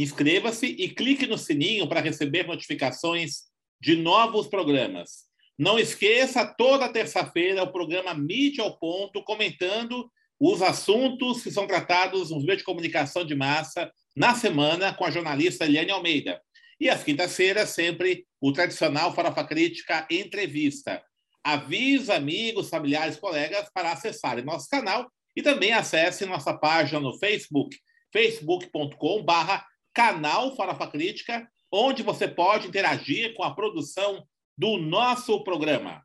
Inscreva-se e clique no sininho para receber notificações de novos programas. Não esqueça, toda terça-feira, o programa Mídia ao Ponto, comentando os assuntos que são tratados nos meios de comunicação de massa na semana com a jornalista Eliane Almeida. E às quintas-feiras, sempre o tradicional Farofa Crítica Entrevista. Avisa amigos, familiares, colegas para acessarem nosso canal e também acesse nossa página no Facebook, facebook.com.br canal Farofa Crítica, onde você pode interagir com a produção do nosso programa.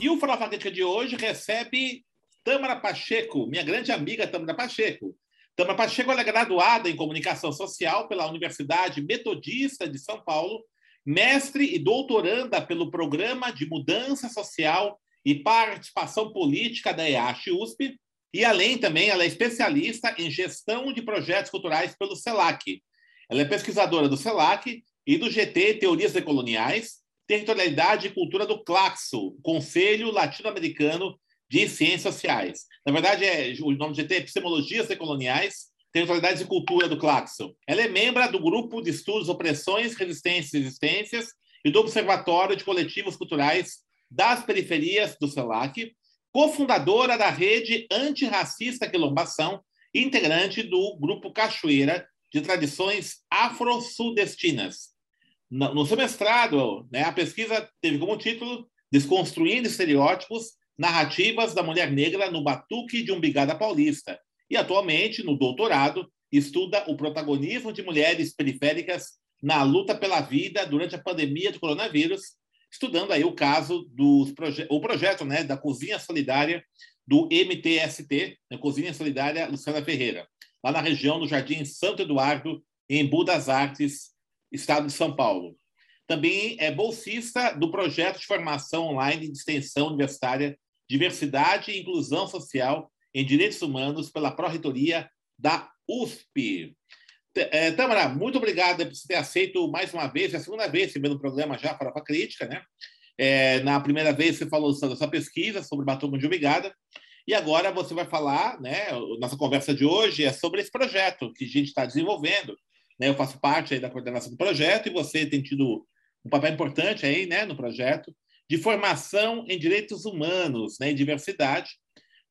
E o Farofa Crítica de hoje recebe Tâmara Pacheco, minha grande amiga Tâmara Pacheco. Tâmara Pacheco é graduada em Comunicação Social pela Universidade Metodista de São Paulo mestre e doutoranda pelo Programa de Mudança Social e Participação Política da EASH USP, e além também ela é especialista em gestão de projetos culturais pelo CELAC. Ela é pesquisadora do CELAC e do GT Teorias Decoloniais, Territorialidade e Cultura do CLACSO, Conselho Latino-Americano de Ciências Sociais. Na verdade, é, o nome do GT é Epistemologias Decoloniais, Territorialidade e Cultura do Claxon. Ela é membro do Grupo de Estudos Opressões, Resistências e Existências e do Observatório de Coletivos Culturais das Periferias do CELAC, cofundadora da Rede Antirracista Quilombação, integrante do Grupo Cachoeira de Tradições Afro-Sudestinas. No seu mestrado, né, a pesquisa teve como título Desconstruindo Estereótipos, Narrativas da Mulher Negra no Batuque de Umbigada Paulista, e atualmente, no doutorado, estuda o protagonismo de mulheres periféricas na luta pela vida durante a pandemia do coronavírus, estudando aí o caso do proje o projeto né, da Cozinha Solidária do MTST, né, Cozinha Solidária Luciana Ferreira, lá na região do Jardim Santo Eduardo, em Budas Artes, estado de São Paulo. Também é bolsista do projeto de formação online de extensão universitária Diversidade e Inclusão Social em Direitos Humanos pela Pró-Reitoria da USP. É, Tamara, muito obrigado por ter aceito mais uma vez, é a segunda vez no programa já para a crítica, né? É, na primeira vez você falou sobre a sua pesquisa sobre batom de umigada, e agora você vai falar, né? Nossa conversa de hoje é sobre esse projeto que a gente está desenvolvendo. Né? Eu faço parte da coordenação do projeto e você tem tido um papel importante aí, né, no projeto de formação em direitos humanos né, e diversidade,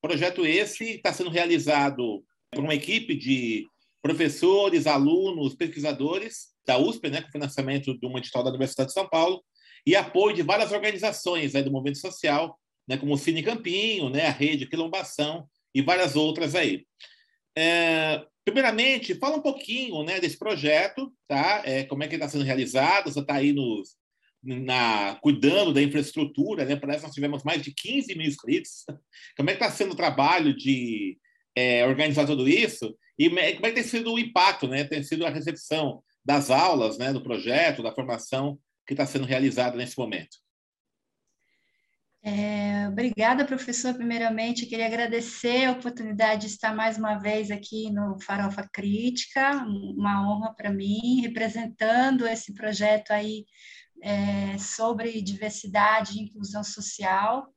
Projeto esse está sendo realizado por uma equipe de professores, alunos, pesquisadores da USP, né, com financiamento de uma edital da Universidade de São Paulo, e apoio de várias organizações né, do movimento social, né, como o Cine Campinho, né, a Rede Quilombação e várias outras aí. É, primeiramente, fala um pouquinho né, desse projeto, tá? É, como é que está sendo realizado, você está aí nos, na, cuidando da infraestrutura, né? Parece que nós tivemos mais de 15 mil inscritos. Como é que está sendo o trabalho de é, organizar tudo isso? E como é que tem sido o impacto, né? Tem sido a recepção das aulas, né? Do projeto, da formação que está sendo realizada nesse momento. É, obrigada, professor. Primeiramente, queria agradecer a oportunidade de estar mais uma vez aqui no Farofa Crítica, uma honra para mim, representando esse projeto aí é, sobre diversidade e inclusão social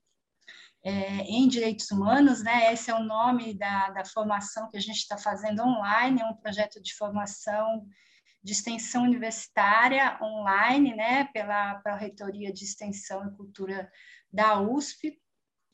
é, em direitos humanos, né? Esse é o nome da, da formação que a gente está fazendo online, é um projeto de formação de extensão universitária online, né? Pela, pela Reitoria de Extensão e Cultura da USP.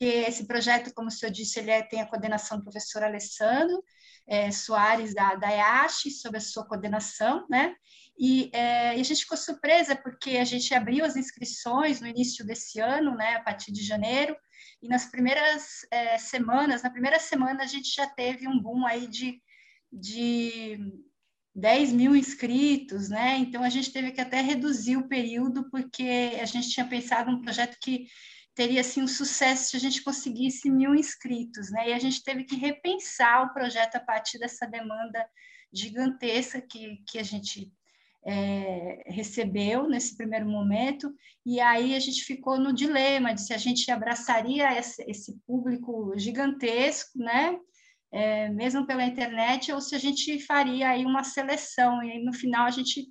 E esse projeto, como o senhor disse, ele é, tem a coordenação do professor Alessandro é, Soares, da, da EASH, sobre a sua coordenação, né? E, é, e, a gente ficou surpresa porque a gente abriu as inscrições no início desse ano, né, a partir de janeiro, e nas primeiras é, semanas, na primeira semana a gente já teve um boom aí de, de 10 mil inscritos, né? Então a gente teve que até reduzir o período, porque a gente tinha pensado um projeto que teria assim um sucesso se a gente conseguisse mil inscritos, né? E a gente teve que repensar o projeto a partir dessa demanda gigantesca que, que a gente é, recebeu nesse primeiro momento, e aí a gente ficou no dilema de se a gente abraçaria esse, esse público gigantesco, né? É, mesmo pela internet, ou se a gente faria aí uma seleção, e aí, no final a gente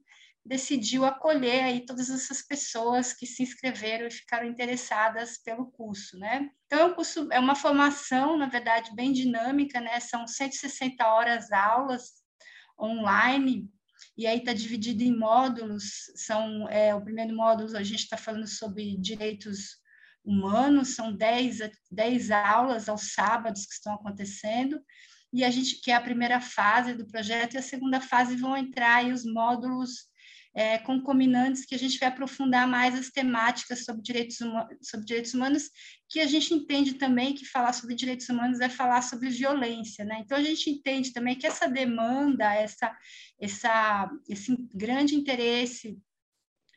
decidiu acolher aí todas essas pessoas que se inscreveram e ficaram interessadas pelo curso, né? Então, é um curso, é uma formação, na verdade, bem dinâmica, né? São 160 horas aulas online, e aí está dividido em módulos, são, é, o primeiro módulo a gente está falando sobre direitos humanos, são 10, 10 aulas aos sábados que estão acontecendo, e a gente que é a primeira fase do projeto, e a segunda fase vão entrar aí os módulos é, concominantes que a gente vai aprofundar mais as temáticas sobre direitos, sobre direitos humanos, que a gente entende também que falar sobre direitos humanos é falar sobre violência, né? Então a gente entende também que essa demanda, essa, essa, esse grande interesse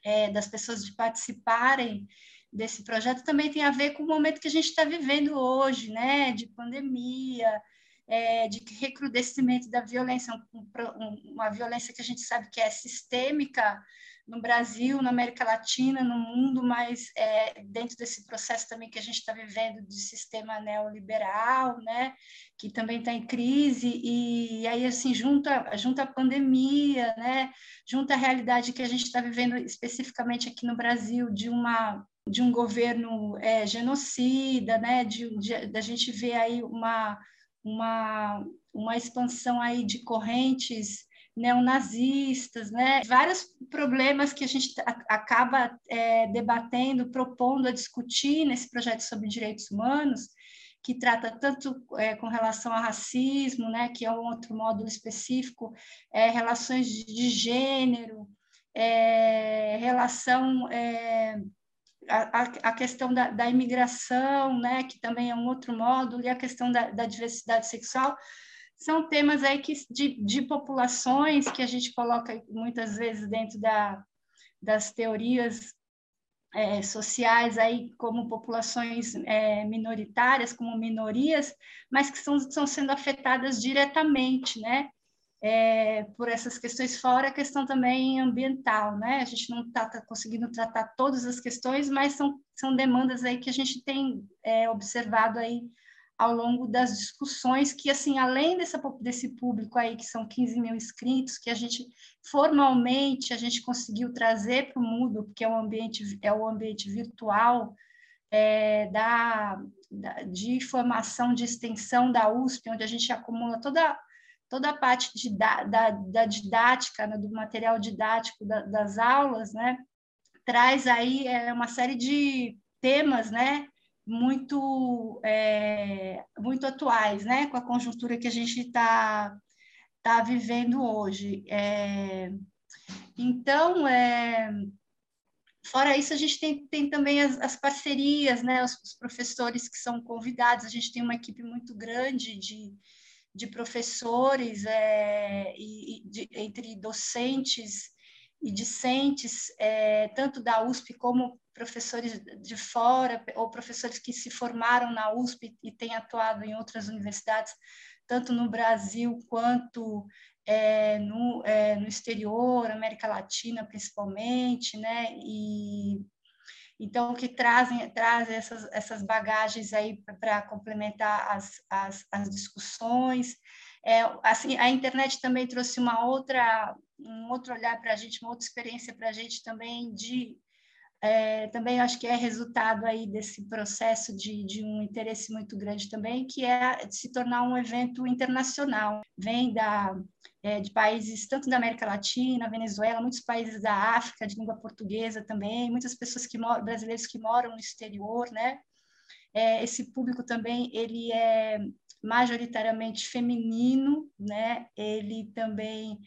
é, das pessoas de participarem desse projeto também tem a ver com o momento que a gente está vivendo hoje, né? De pandemia, é, de recrudescimento da violência, um, uma violência que a gente sabe que é sistêmica no Brasil, na América Latina, no mundo, mas é, dentro desse processo também que a gente está vivendo de sistema neoliberal, né, que também está em crise, e, e, aí, assim, junta, junta a pandemia, né, junta a realidade que a gente está vivendo especificamente aqui no Brasil, de uma de um governo é, genocida, né, de, de, de a gente ver aí uma uma, uma expansão aí de correntes neonazistas, né? Vários problemas que a gente acaba é, debatendo, propondo a discutir nesse projeto sobre direitos humanos, que trata tanto é, com relação ao racismo, né? Que é um outro módulo específico, é, relações de, de gênero, é, relação é, a, a questão da, da, imigração, né, que também é um outro módulo, e a questão da, da diversidade sexual, são temas aí que, de, de, populações que a gente coloca muitas vezes dentro da, das teorias é, sociais aí como populações é, minoritárias, como minorias, mas que estão, estão sendo afetadas diretamente, né? É, por essas questões, fora a questão também ambiental, né? A gente não está tá conseguindo tratar todas as questões, mas são, são demandas aí que a gente tem é, observado aí ao longo das discussões, que, assim, além dessa, desse público aí, que são 15 mil inscritos, que a gente, formalmente, a gente conseguiu trazer para o Moodle, que é um ambiente, é o ambiente virtual é, da, da, de formação, de extensão da USP, onde a gente acumula toda toda a parte de, da, da, da didática, né, do material didático da, das aulas, né, traz aí é, uma série de temas, né, muito é, muito atuais, né, com a conjuntura que a gente está tá vivendo hoje. É, então, é, fora isso, a gente tem, tem também as, as parcerias, né, os, os professores que são convidados. A gente tem uma equipe muito grande de de professores é, e, de, entre docentes e discentes, é, tanto da USP como professores de fora, ou professores que se formaram na USP e têm atuado em outras universidades, tanto no Brasil quanto é, no, é, no exterior, América Latina principalmente, né? E então, que trazem, trazem essas, essas bagagens aí para complementar as, as, as discussões. É, assim, a internet também trouxe uma outra, um outro olhar para a gente, uma outra experiência para a gente também de é, também acho que é resultado aí desse processo de, de, um interesse muito grande também, que é se tornar um evento internacional. Vem da, é, de países tanto da América Latina, Venezuela, muitos países da África, de língua portuguesa também, muitas pessoas que moram, brasileiros que moram no exterior, né? É, esse público também, ele é majoritariamente feminino, né? Ele também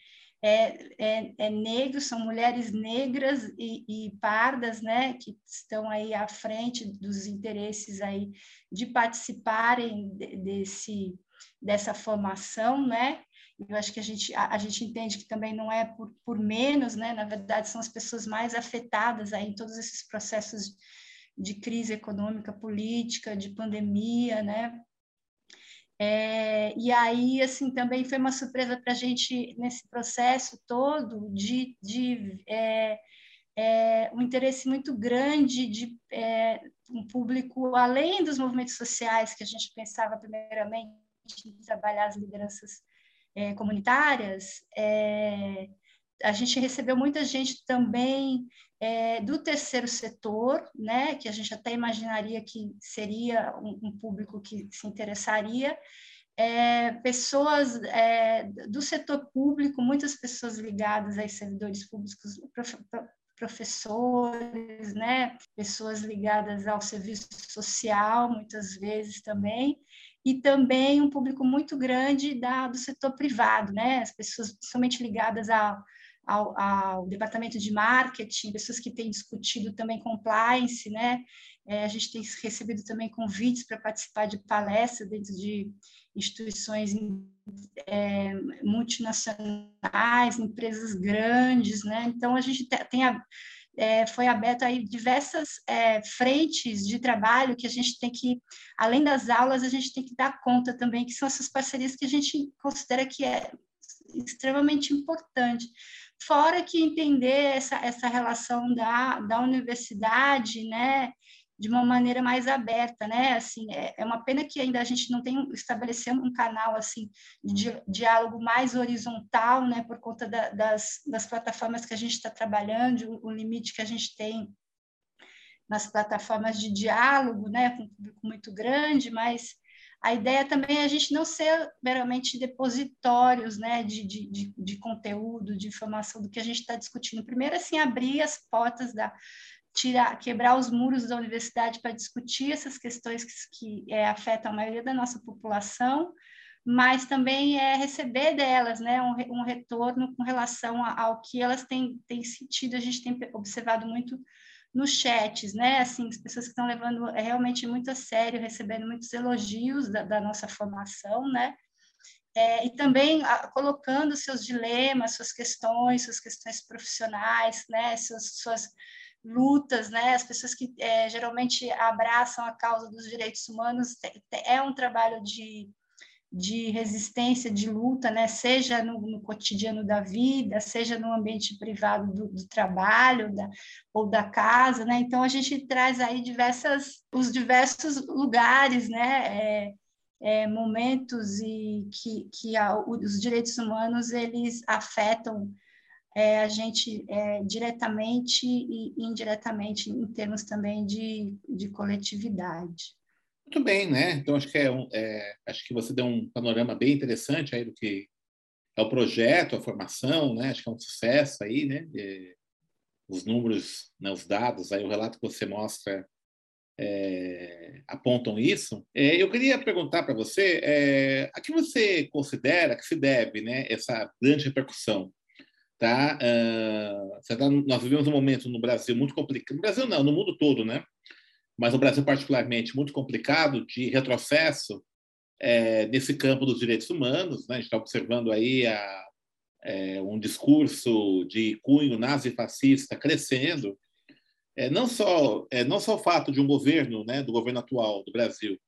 é, é, é negro, são mulheres negras e, e, pardas, né, que estão aí à frente dos interesses aí de participarem de, desse, dessa formação, né, eu acho que a gente, a, a, gente entende que também não é por, por menos, né? Na verdade, são as pessoas mais afetadas aí em todos esses processos de crise econômica, política, de pandemia, né? É, e aí, assim, também foi uma surpresa para a gente nesse processo todo de, de é, é, um interesse muito grande de é, um público além dos movimentos sociais que a gente pensava primeiramente em trabalhar as lideranças é, comunitárias, é, a gente recebeu muita gente também é, do terceiro setor, né, que a gente até imaginaria que seria um, um público que se interessaria, é, pessoas é, do setor público, muitas pessoas ligadas a servidores públicos, prof, professores, né, pessoas ligadas ao serviço social, muitas vezes também, e também um público muito grande da, do setor privado, né, as pessoas somente ligadas ao ao, ao, departamento de marketing, pessoas que têm discutido também compliance, né? É, a gente tem recebido também convites para participar de palestras dentro de instituições é, multinacionais, empresas grandes, né? Então a gente tem a, é, foi aberto aí diversas é, frentes de trabalho que a gente tem que, além das aulas, a gente tem que dar conta também, que são essas parcerias que a gente considera que é extremamente importante fora que entender essa, essa relação da, da universidade, né, de uma maneira mais aberta, né, assim, é, é uma pena que ainda a gente não tem estabelecido um canal, assim, de diálogo mais horizontal, né, por conta da, das, das plataformas que a gente está trabalhando, o, o limite que a gente tem nas plataformas de diálogo, né, com um público muito grande, mas a ideia também é a gente não ser meramente depositórios né, de, de, de, conteúdo, de informação do que a gente está discutindo. Primeiro, assim, abrir as portas da, tirar, quebrar os muros da universidade para discutir essas questões que, que é, afetam a maioria da nossa população, mas também é receber delas né, um, um retorno com relação ao que elas têm, têm sentido. A gente tem observado muito nos chats, né? Assim, as pessoas que estão levando é realmente muito a sério, recebendo muitos elogios da, da nossa formação, né? É, e também a, colocando seus dilemas, suas questões, suas questões profissionais, né? Suas, suas lutas, né? As pessoas que é, geralmente abraçam a causa dos direitos humanos é um trabalho de de resistência, de luta, né? seja no, no cotidiano da vida, seja no ambiente privado do, do trabalho da, ou da casa. Né? Então, a gente traz aí diversas, os diversos lugares, né? É, é, momentos e que, que a, os direitos humanos eles afetam é, a gente é, diretamente e indiretamente em termos também de, de coletividade. Muito bem, né? Então acho que é, um, é, acho que você deu um panorama bem interessante aí do que é o projeto, a formação, né? Acho que é um sucesso aí, né? É, os números, né, os dados, aí o relato que você mostra é, apontam isso. É, eu queria perguntar para você é, a que você considera que se deve, né? Essa grande repercussão, tá? Uh, tá nós vivemos um momento no Brasil muito complicado, no Brasil não, no mundo todo, né? Mas no Brasil particularmente muito complicado de retrocesso é, nesse campo dos direitos humanos. Né? A gente está observando aí a, é, um discurso de cunho nazifascista crescendo. É, não só é, não só o fato de um governo, né, do governo atual do Brasil,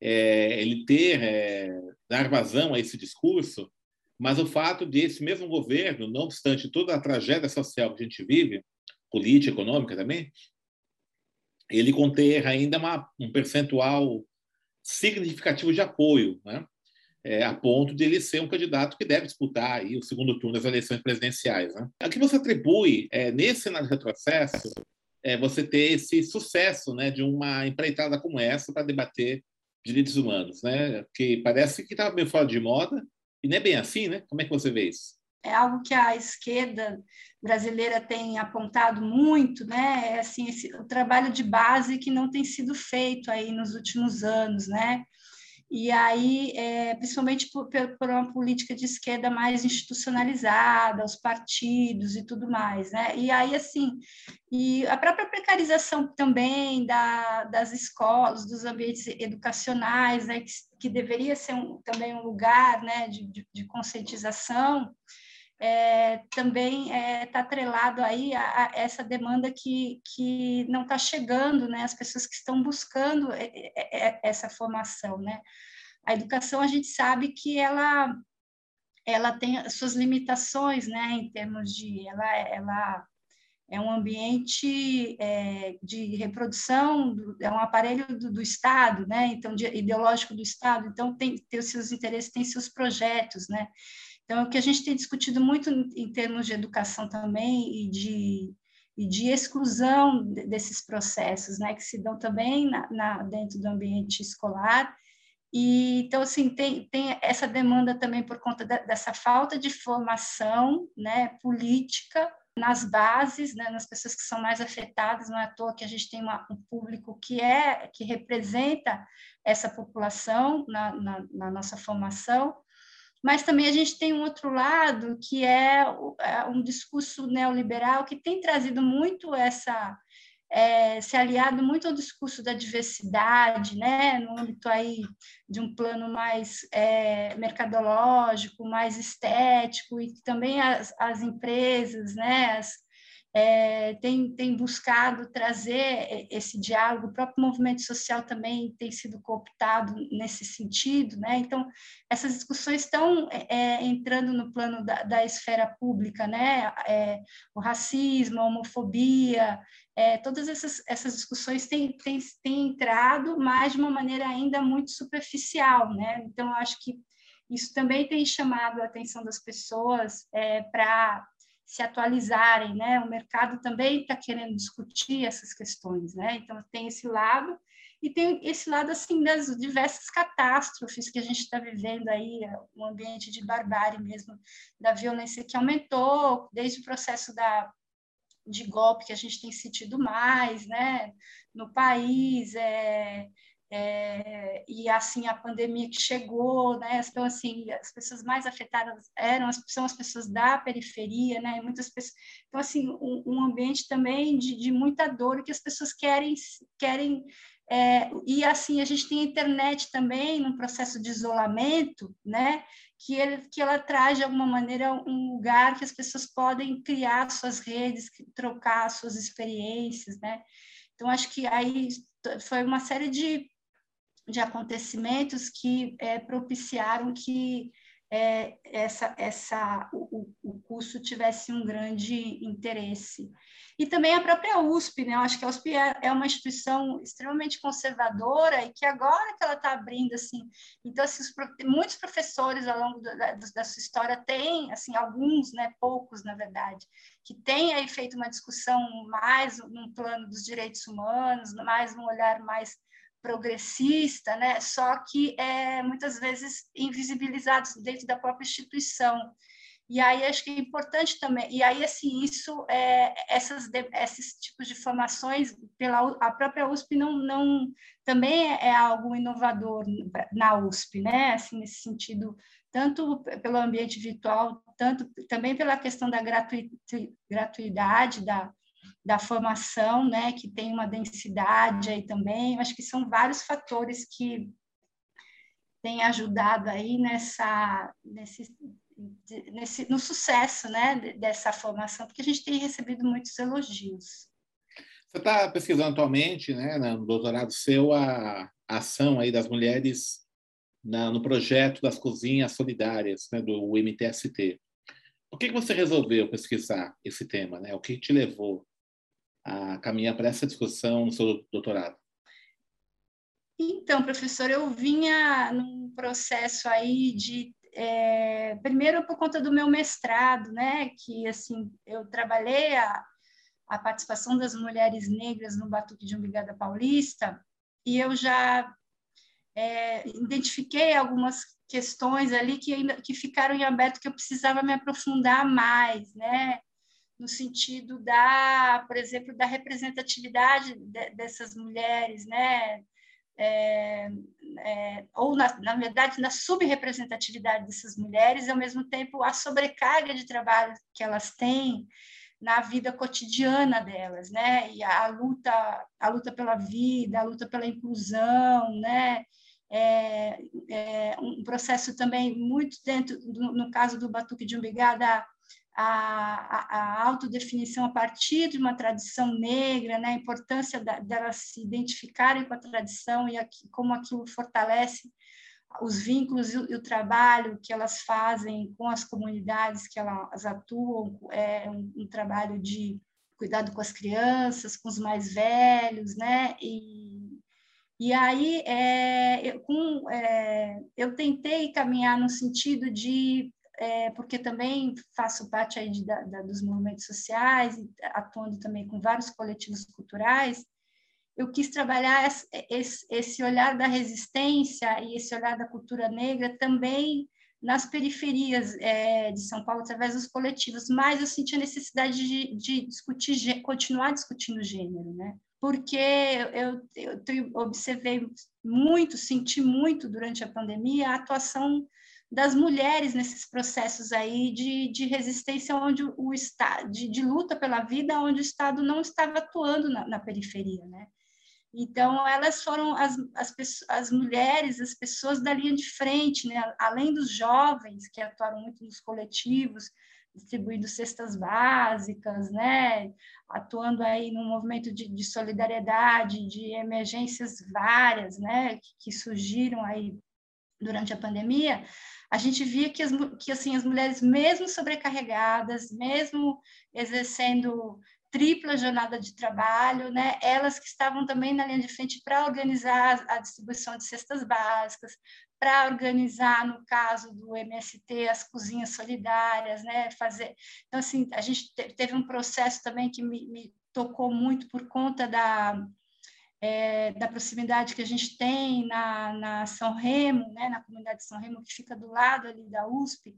é, ele ter é, dar vazão a esse discurso, mas o fato de esse mesmo governo, não obstante toda a tragédia social que a gente vive, política, econômica também, ele conter ainda uma, um percentual significativo de apoio, né? É, a ponto de ele ser um candidato que deve disputar aí o segundo turno das eleições presidenciais. Né? A que você atribui, é, nesse cenário de retrocesso, é, você ter esse sucesso né, de uma empreitada como essa para debater direitos humanos, né? que parece que estava meio fora de moda, e não é bem assim, né? Como é que você vê isso? É algo que a esquerda brasileira tem apontado muito, né? É assim, esse, o trabalho de base que não tem sido feito aí nos últimos anos, né? e aí, é, principalmente por, por, uma política de esquerda mais institucionalizada, os partidos e tudo mais, né? E aí, assim, e a própria precarização também da, das escolas, dos ambientes educacionais, né? Que, que deveria ser um, também um lugar, né? de, de, de conscientização, é, também está é, tá atrelado aí a, a, essa demanda que, que não está chegando, né? As pessoas que estão buscando essa formação, né? A educação a gente sabe que ela ela tem suas limitações, né? Em termos de ela ela é um ambiente é, de reprodução, do, é um aparelho do, do, Estado, né? Então, de, ideológico do Estado. Então, tem, tem os seus interesses, tem seus projetos, né? Então, o que a gente tem discutido muito em termos de educação também e de, e de exclusão desses processos, né, que se dão também na, na, dentro do ambiente escolar. E, então, assim, tem, tem essa demanda também por conta da, dessa falta de formação né, política nas bases, né, nas pessoas que são mais afetadas, não é à toa que a gente tem uma, um público que é que representa essa população na, na, na nossa formação, mas também a gente tem um outro lado, que é, é um discurso neoliberal que tem trazido muito essa, é, se aliado muito ao discurso da diversidade, né, no âmbito aí de um plano mais é, mercadológico, mais estético, e também as, as empresas, né, as, é, tem, tem buscado trazer esse diálogo, o próprio movimento social também tem sido cooptado nesse sentido, né? Então, essas discussões estão é, entrando no plano da, da esfera pública, né? É, o racismo, a homofobia, é, todas essas, essas discussões têm, têm, têm entrado, mas de uma maneira ainda muito superficial, né? Então, acho que isso também tem chamado a atenção das pessoas é, para se atualizarem, né? O mercado também está querendo discutir essas questões, né? Então tem esse lado e tem esse lado assim das diversas catástrofes que a gente está vivendo aí, um ambiente de barbárie mesmo, da violência que aumentou desde o processo da de golpe que a gente tem sentido mais, né? No país, é, é, e assim a pandemia que chegou, né? Então assim as pessoas mais afetadas eram são as pessoas da periferia, né? Muitas pessoas, então assim um, um ambiente também de, de, muita dor que as pessoas querem querem é, e assim a gente tem a internet também num processo de isolamento, né? Que ele que ela traz de alguma maneira um lugar que as pessoas podem criar suas redes, trocar suas experiências, né? Então acho que aí foi uma série de de acontecimentos que é, propiciaram que é, essa, essa, o, o curso tivesse um grande interesse. E também a própria USP, né? Eu acho que a USP é, é uma instituição extremamente conservadora e que agora que ela está abrindo, assim, então, assim, os, muitos professores ao longo da, da, da, sua história têm, assim, alguns, né, poucos, na verdade, que têm aí feito uma discussão mais num plano dos direitos humanos, mais um olhar mais progressista, né? só que é, muitas vezes invisibilizados dentro da própria instituição. E aí acho que é importante também, e aí assim, isso, é, essas, esses tipos de formações pela a própria USP não, não também é algo inovador na USP, né? Assim, nesse sentido, tanto pelo ambiente virtual, tanto também pela questão da gratuidade da, da formação, né, que tem uma densidade aí também. Eu acho que são vários fatores que têm ajudado aí nessa, nesse, nesse, no sucesso, né, dessa formação, porque a gente tem recebido muitos elogios. Você está pesquisando atualmente, né, no doutorado seu, a, ação aí das mulheres na, no projeto das cozinhas solidárias, né, do MTST. Por que, que você resolveu pesquisar esse tema? Né? O que te levou a caminhar para essa discussão no seu doutorado? Então, professor, eu vinha num processo aí de é, primeiro por conta do meu mestrado, né, que assim eu trabalhei a, a participação das mulheres negras no Batuque de Umbigada Paulista e eu já é, identifiquei algumas questões ali que ainda que ficaram em aberto que eu precisava me aprofundar mais, né? No sentido da, por exemplo, da representatividade de, dessas mulheres, né? é, é, ou na, na verdade na subrepresentatividade dessas mulheres, e ao mesmo tempo a sobrecarga de trabalho que elas têm na vida cotidiana delas, né? E a, a luta, a luta pela vida, a luta pela inclusão, né? É, é um processo também muito dentro, no caso do Batuque de Umbigá, da a, a, autodefinição a partir de uma tradição negra, né? a importância delas se identificarem com a tradição e como aquilo fortalece os vínculos e o, e o, trabalho que elas fazem com as comunidades que elas atuam, é um, um trabalho de cuidado com as crianças, com os mais velhos, né? E, e aí é, eu, com, é, eu tentei caminhar no sentido de é, porque também faço parte aí de, da, dos movimentos sociais, atuando também com vários coletivos culturais, eu quis trabalhar esse, esse olhar da resistência e esse olhar da cultura negra também nas periferias é, de São Paulo, através dos coletivos, mas eu senti a necessidade de, de discutir, continuar discutindo gênero, né? Porque eu, eu, eu observei muito, senti muito durante a pandemia a atuação das mulheres nesses processos aí de, de resistência onde o Estado, de, de, luta pela vida, onde o Estado não estava atuando na, na periferia, né? Então, elas foram as, as, as mulheres, as pessoas da linha de frente, né? além dos jovens, que atuaram muito nos coletivos, distribuindo cestas básicas, né? atuando aí no movimento de, de solidariedade, de emergências várias, né? que, que surgiram aí durante a pandemia, a gente via que, as, que assim, as mulheres, mesmo sobrecarregadas, mesmo exercendo tripla jornada de trabalho, né? Elas que estavam também na linha de frente para organizar a distribuição de cestas básicas, para organizar, no caso do MST, as cozinhas solidárias, né? Fazer. Então, assim, a gente teve um processo também que me, me tocou muito por conta da é, da proximidade que a gente tem na, na São Remo, né, na comunidade de São Remo, que fica do lado ali da USP,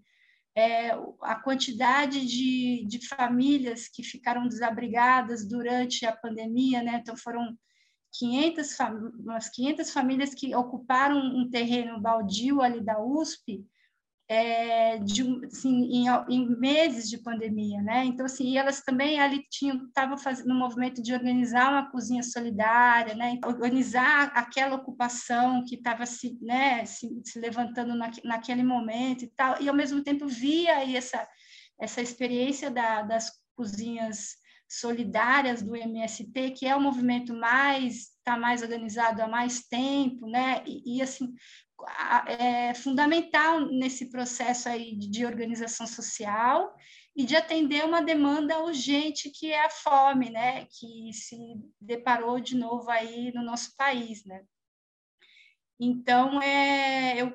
é, a quantidade de, de famílias que ficaram desabrigadas durante a pandemia, né, então foram 500, umas 500 famílias que ocuparam um terreno baldio ali da USP, é, de, assim, em, em, meses de pandemia, né? Então, assim, elas também ali estavam fazendo um movimento de organizar uma cozinha solidária, né? Organizar aquela ocupação que estava se, né, se, se levantando na, naquele momento e tal, e ao mesmo tempo via aí essa, essa experiência da, das cozinhas solidárias do MST, que é o movimento mais está mais organizado há mais tempo, né? E, e assim é fundamental nesse processo aí de organização social e de atender uma demanda urgente que é a fome, né, que se deparou de novo aí no nosso país, né. Então, é, eu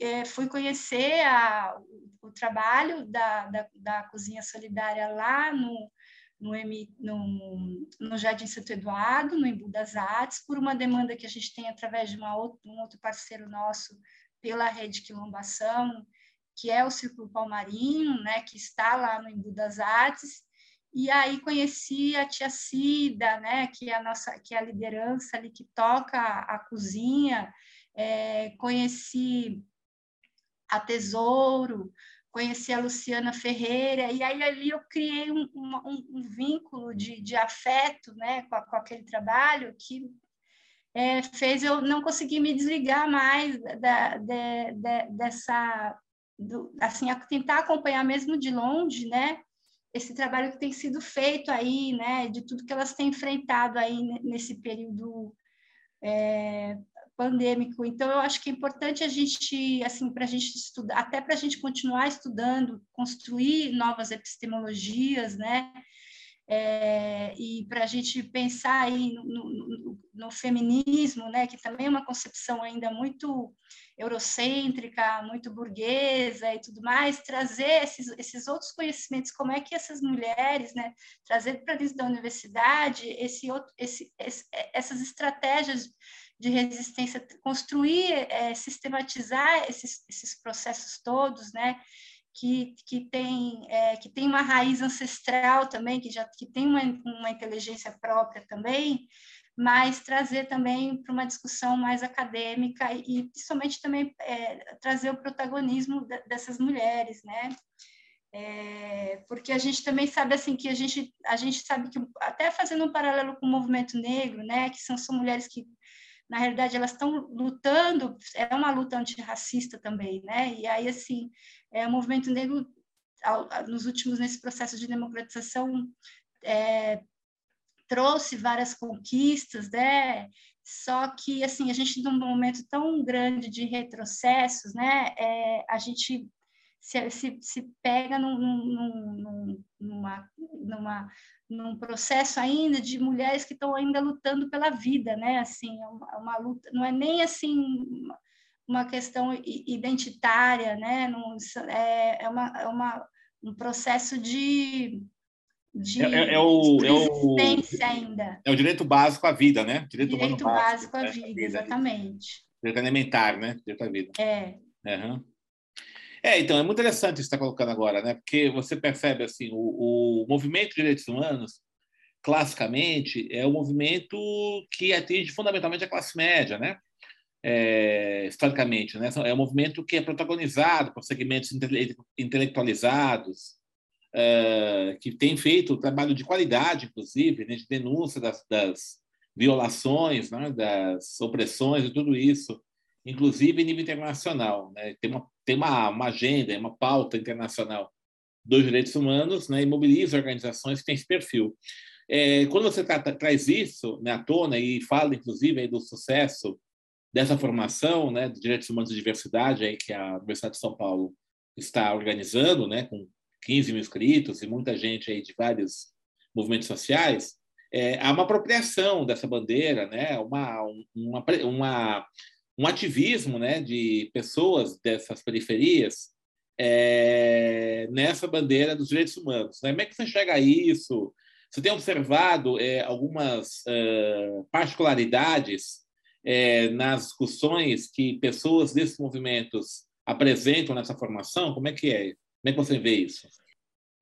é, fui conhecer a, o, o trabalho da, da, da, Cozinha Solidária lá no, no, no, no Jardim Santo Eduardo, no Embu das Artes, por uma demanda que a gente tem através de uma outro, um outro parceiro nosso pela Rede Quilombação, que é o Círculo Palmarinho, né, que está lá no Embu das Artes, e aí conheci a tia Cida, né, que é a nossa, que é a liderança ali que toca a, a cozinha, é, conheci a Tesouro, conheci a Luciana Ferreira, e aí ali eu criei um, um, um vínculo de, de afeto né, com, a, com, aquele trabalho que é, fez eu não conseguir me desligar mais da, de, de, dessa, do, assim, tentar acompanhar mesmo de longe, né, esse trabalho que tem sido feito aí, né, de tudo que elas têm enfrentado aí nesse período é, pandêmico. Então, eu acho que é importante a gente, assim, para a gente estudar, até para a gente continuar estudando, construir novas epistemologias, né? É, e para a gente pensar aí no, no, no, feminismo, né, que também é uma concepção ainda muito eurocêntrica, muito burguesa e tudo mais, trazer esses, esses outros conhecimentos, como é que essas mulheres, né, trazer para dentro da universidade esse outro, esse, esse, essas estratégias de resistência, construir, é, sistematizar esses, esses processos todos, né? Que, que, tem, é, que tem uma raiz ancestral também, que já que tem uma, uma inteligência própria também, mas trazer também para uma discussão mais acadêmica e, principalmente também é, trazer o protagonismo dessas mulheres, né? É, porque a gente também sabe assim que a gente a gente sabe que até fazendo um paralelo com o movimento negro, né, que são, são mulheres que na realidade elas estão lutando é uma luta antirracista também, né? E aí assim é, o movimento negro nos últimos nesse processo de democratização é, trouxe várias conquistas, né? Só que assim a gente num momento tão grande de retrocessos, né? É, a gente se, se, se pega num, num, numa, numa, num processo ainda de mulheres que estão ainda lutando pela vida, né? Assim, é uma, é uma luta, não é nem assim uma questão identitária, né? Não, é, é, uma, é uma, um processo de, de é, é, é o, é o, ainda. É o direito básico à vida, né? Direito, direito básico, básico à vida, vida, exatamente. Direito elementar, né? Direito à vida. É. Uhum. É, então, é muito interessante isso que está colocando agora, né? Porque você percebe, assim, o, o movimento de direitos humanos, classicamente, é um movimento que atinge fundamentalmente a classe média, né? É, historicamente, né? É um movimento que é protagonizado por segmentos intele intelectualizados, é, que tem feito trabalho de qualidade, inclusive, né? de denúncia das, das violações, né? das opressões e tudo isso, inclusive em nível internacional. Né? Tem uma tem uma, uma agenda, uma pauta internacional dos direitos humanos né, e mobiliza organizações que têm esse perfil. É, quando você tra traz isso né, à tona e fala, inclusive, aí, do sucesso dessa formação né, de direitos humanos e diversidade aí, que a Universidade de São Paulo está organizando, né, com 15 mil inscritos e muita gente aí de vários movimentos sociais, é, há uma apropriação dessa bandeira, né, uma, uma, uma um ativismo né, de pessoas dessas periferias é, nessa bandeira dos direitos humanos. Né? Como é que você enxerga isso? Você tem observado é, algumas uh, particularidades é, nas discussões que pessoas desses movimentos apresentam nessa formação? Como é que é? Como é que você vê isso?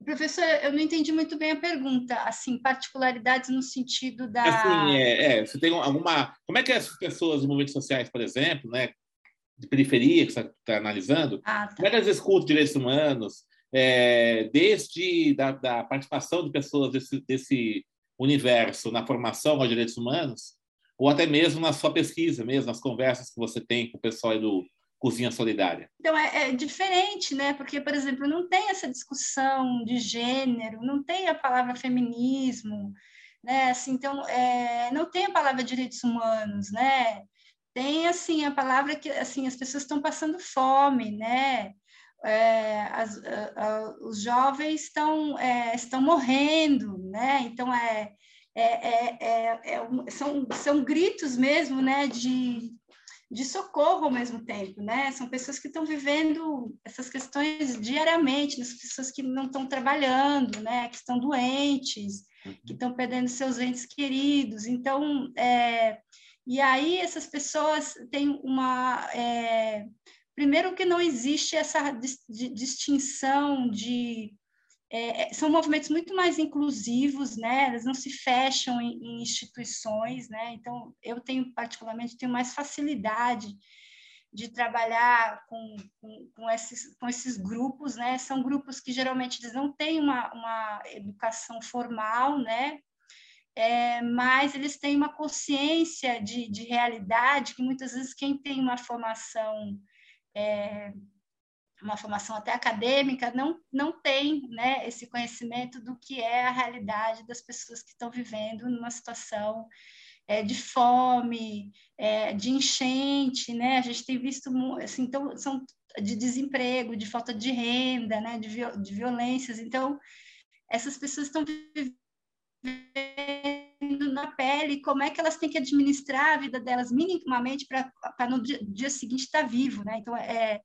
Professor, eu não entendi muito bem a pergunta. Assim, particularidades no sentido da. Assim, é, é, você tem alguma. Como é que essas pessoas de movimentos sociais, por exemplo, né, de periferia que você está analisando, ah, tá. como é que elas escutam direitos humanos, é, desde da, da, participação de pessoas desse, desse universo na formação aos direitos humanos, ou até mesmo na sua pesquisa, mesmo nas conversas que você tem com o pessoal do cozinha solidária? Então, é, é, diferente, né? Porque, por exemplo, não tem essa discussão de gênero, não tem a palavra feminismo, né? Assim, então, é, não tem a palavra direitos humanos, né? Tem, assim, a palavra que, assim, as pessoas estão passando fome, né? É, as, a, a, os jovens estão, é, estão morrendo, né? Então, é, é, é, é, são, são gritos mesmo, né? De, de socorro ao mesmo tempo, né? São pessoas que estão vivendo essas questões diariamente, as pessoas que não estão trabalhando, né? Que estão doentes, uhum. que estão perdendo seus entes queridos. Então, é... e aí essas pessoas têm uma é... primeiro que não existe essa distinção de é, é, são movimentos muito mais inclusivos, né? Eles não se fecham em, em, instituições, né? Então, eu tenho particularmente tenho mais facilidade de trabalhar com, com, com, esses, com esses grupos, né? São grupos que geralmente eles não têm uma, uma educação formal, né? É, mas eles têm uma consciência de, de realidade que muitas vezes quem tem uma formação é, uma formação até acadêmica, não, não tem né, esse conhecimento do que é a realidade das pessoas que estão vivendo numa situação é, de fome, é, de enchente, né? A gente tem visto assim, então, são de desemprego, de falta de renda, né? de, de violências. Então, essas pessoas estão vivendo na pele como é que elas têm que administrar a vida delas minimamente para no dia, dia seguinte estar tá vivo, né? Então, é,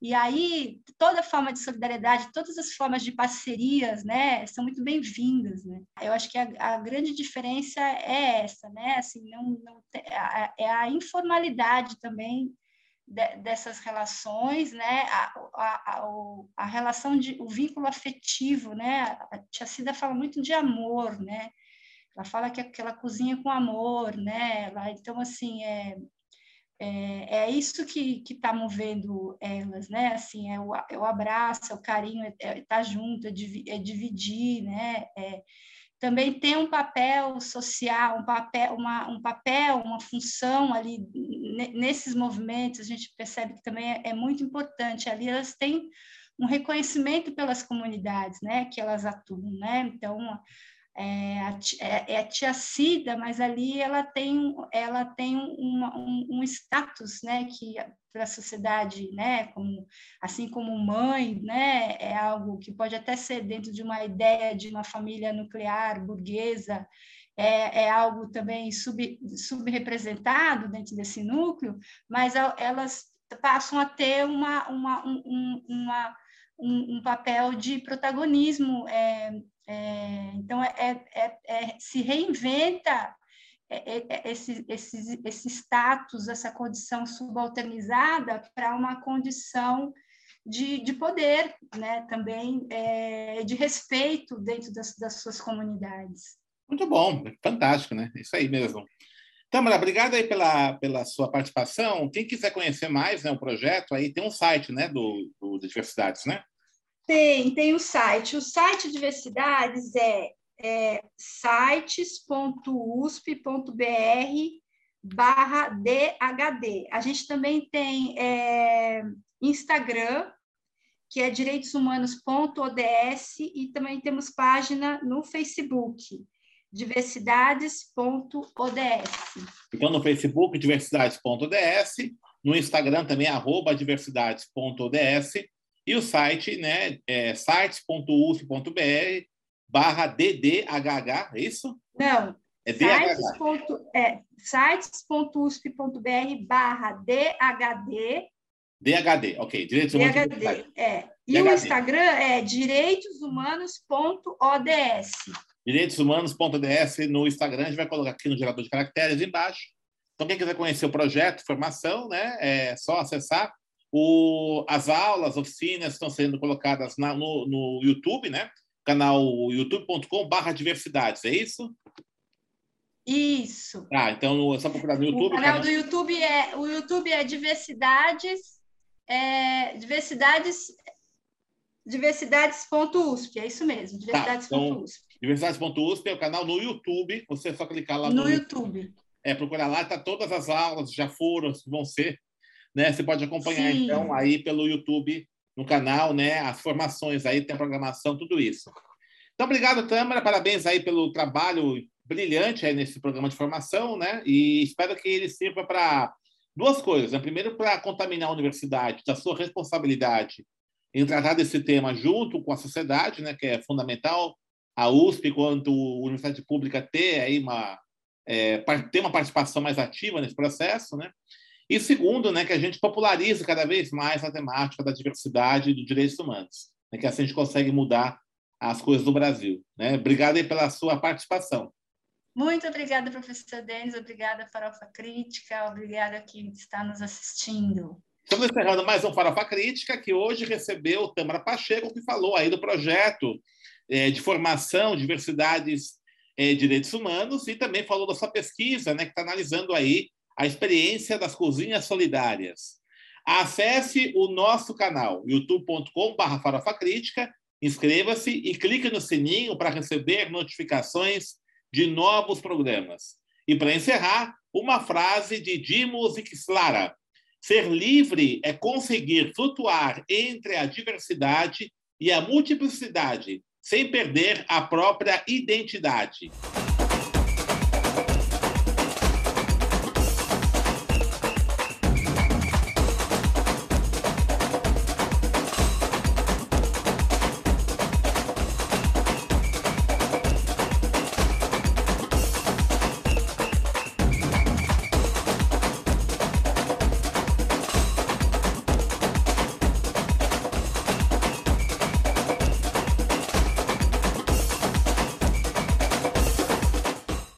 e aí, toda forma de solidariedade, todas as formas de parcerias, né, são muito bem-vindas, né? Eu acho que a, a, grande diferença é essa, né? Assim, não, não a, é a informalidade também de, dessas relações, né? A, a, a, relação de, o vínculo afetivo, né? A Tia Cida fala muito de amor, né? ela fala que, que ela cozinha com amor, né? Ela, então, assim, é, é, é isso que está movendo elas, né? Assim, é o, é o abraço, é o carinho, é estar é tá junto, é, é, dividir, né? É, também tem um papel social, um papel, uma, um papel, uma função ali nesses movimentos, a gente percebe que também é, é muito importante. Ali elas têm um reconhecimento pelas comunidades, né, que elas atuam, né? Então, é, é, é, a tia Cida, mas ali ela tem, ela tem uma, um, um, status, né, que para a sociedade, né, como, assim como mãe, né, é algo que pode até ser dentro de uma ideia de uma família nuclear burguesa, é, é algo também sub, subrepresentado dentro desse núcleo, mas elas passam a ter uma, uma, um, uma um, um, papel de protagonismo é, é, então, é, é, é, é se reinventa é, esse, esse, esse status, essa condição subalternizada para uma condição de, de poder, né? também de respeito dentro das, das suas comunidades. Muito bom, fantástico, né? Isso aí mesmo. Tamara, obrigado aí pela, pela sua participação. Quem quiser conhecer mais né, o projeto, aí tem um site né, do, do Diversidades, né? Tem, tem o site. O site Diversidades é, é sites.usp.br barra DHD. A gente também tem é, Instagram, que é direitoshumanos.ods, e também temos página no Facebook, diversidades.ods. Então, no Facebook, diversidades.ods, no Instagram também, arroba diversidades.ods, e o site, né, é sites.uf.br barra DDHH, é isso? Não. É sites.usp.br é, barra DHD. DHD, ok. Direitos Humanos. DHD, é. E DHD. o Instagram é direitoshumanos.ods. Direitoshumanos.ods no Instagram, a gente vai colocar aqui no gerador de caracteres embaixo. Então, quem quiser conhecer o projeto, formação, né, é só acessar o, as aulas, oficinas estão sendo colocadas na, no, no YouTube, né? Canal youtube.com/barra diversidades, é isso? Isso. Ah, então é só procurar no YouTube. O canal, canal... do YouTube é o YouTube é diversidades, é, diversidades, diversidades.usp, é isso mesmo, diversidades.usp. Tá, então, diversidades.usp é o canal no YouTube, você é só clicar lá no, no YouTube. É, procurar lá, tá todas as aulas, já foram, vão ser né? Você pode acompanhar Sim. então aí pelo YouTube no canal, né? As formações aí, tem a programação, tudo isso. Então, obrigado, Tâmara. Parabéns aí pelo trabalho brilhante aí nesse programa de formação, né? E espero que ele sirva para duas coisas. Né? Primeiro, para contaminar a universidade da sua responsabilidade em tratar desse tema junto com a sociedade, né? Que é fundamental a USP, quanto a universidade pública, ter aí uma é, ter uma participação mais ativa nesse processo, né? E segundo, né, que a gente popularize cada vez mais a temática da diversidade e dos direitos humanos, né, que assim a gente consegue mudar as coisas do Brasil. Né? Obrigado pela sua participação. Muito obrigada, professor Denis, obrigada, Farofa Crítica, obrigada a quem está nos assistindo. Estamos encerrando mais um Farofa Crítica, que hoje recebeu Tâmara Pacheco, que falou aí do projeto é, de formação, diversidades é, direitos humanos, e também falou da sua pesquisa, né, que está analisando aí a experiência das cozinhas solidárias. Acesse o nosso canal youtube.com.br Farofa Crítica, inscreva-se e clique no sininho para receber notificações de novos programas. E para encerrar, uma frase de Dimos Ixlara. Ser livre é conseguir flutuar entre a diversidade e a multiplicidade, sem perder a própria identidade.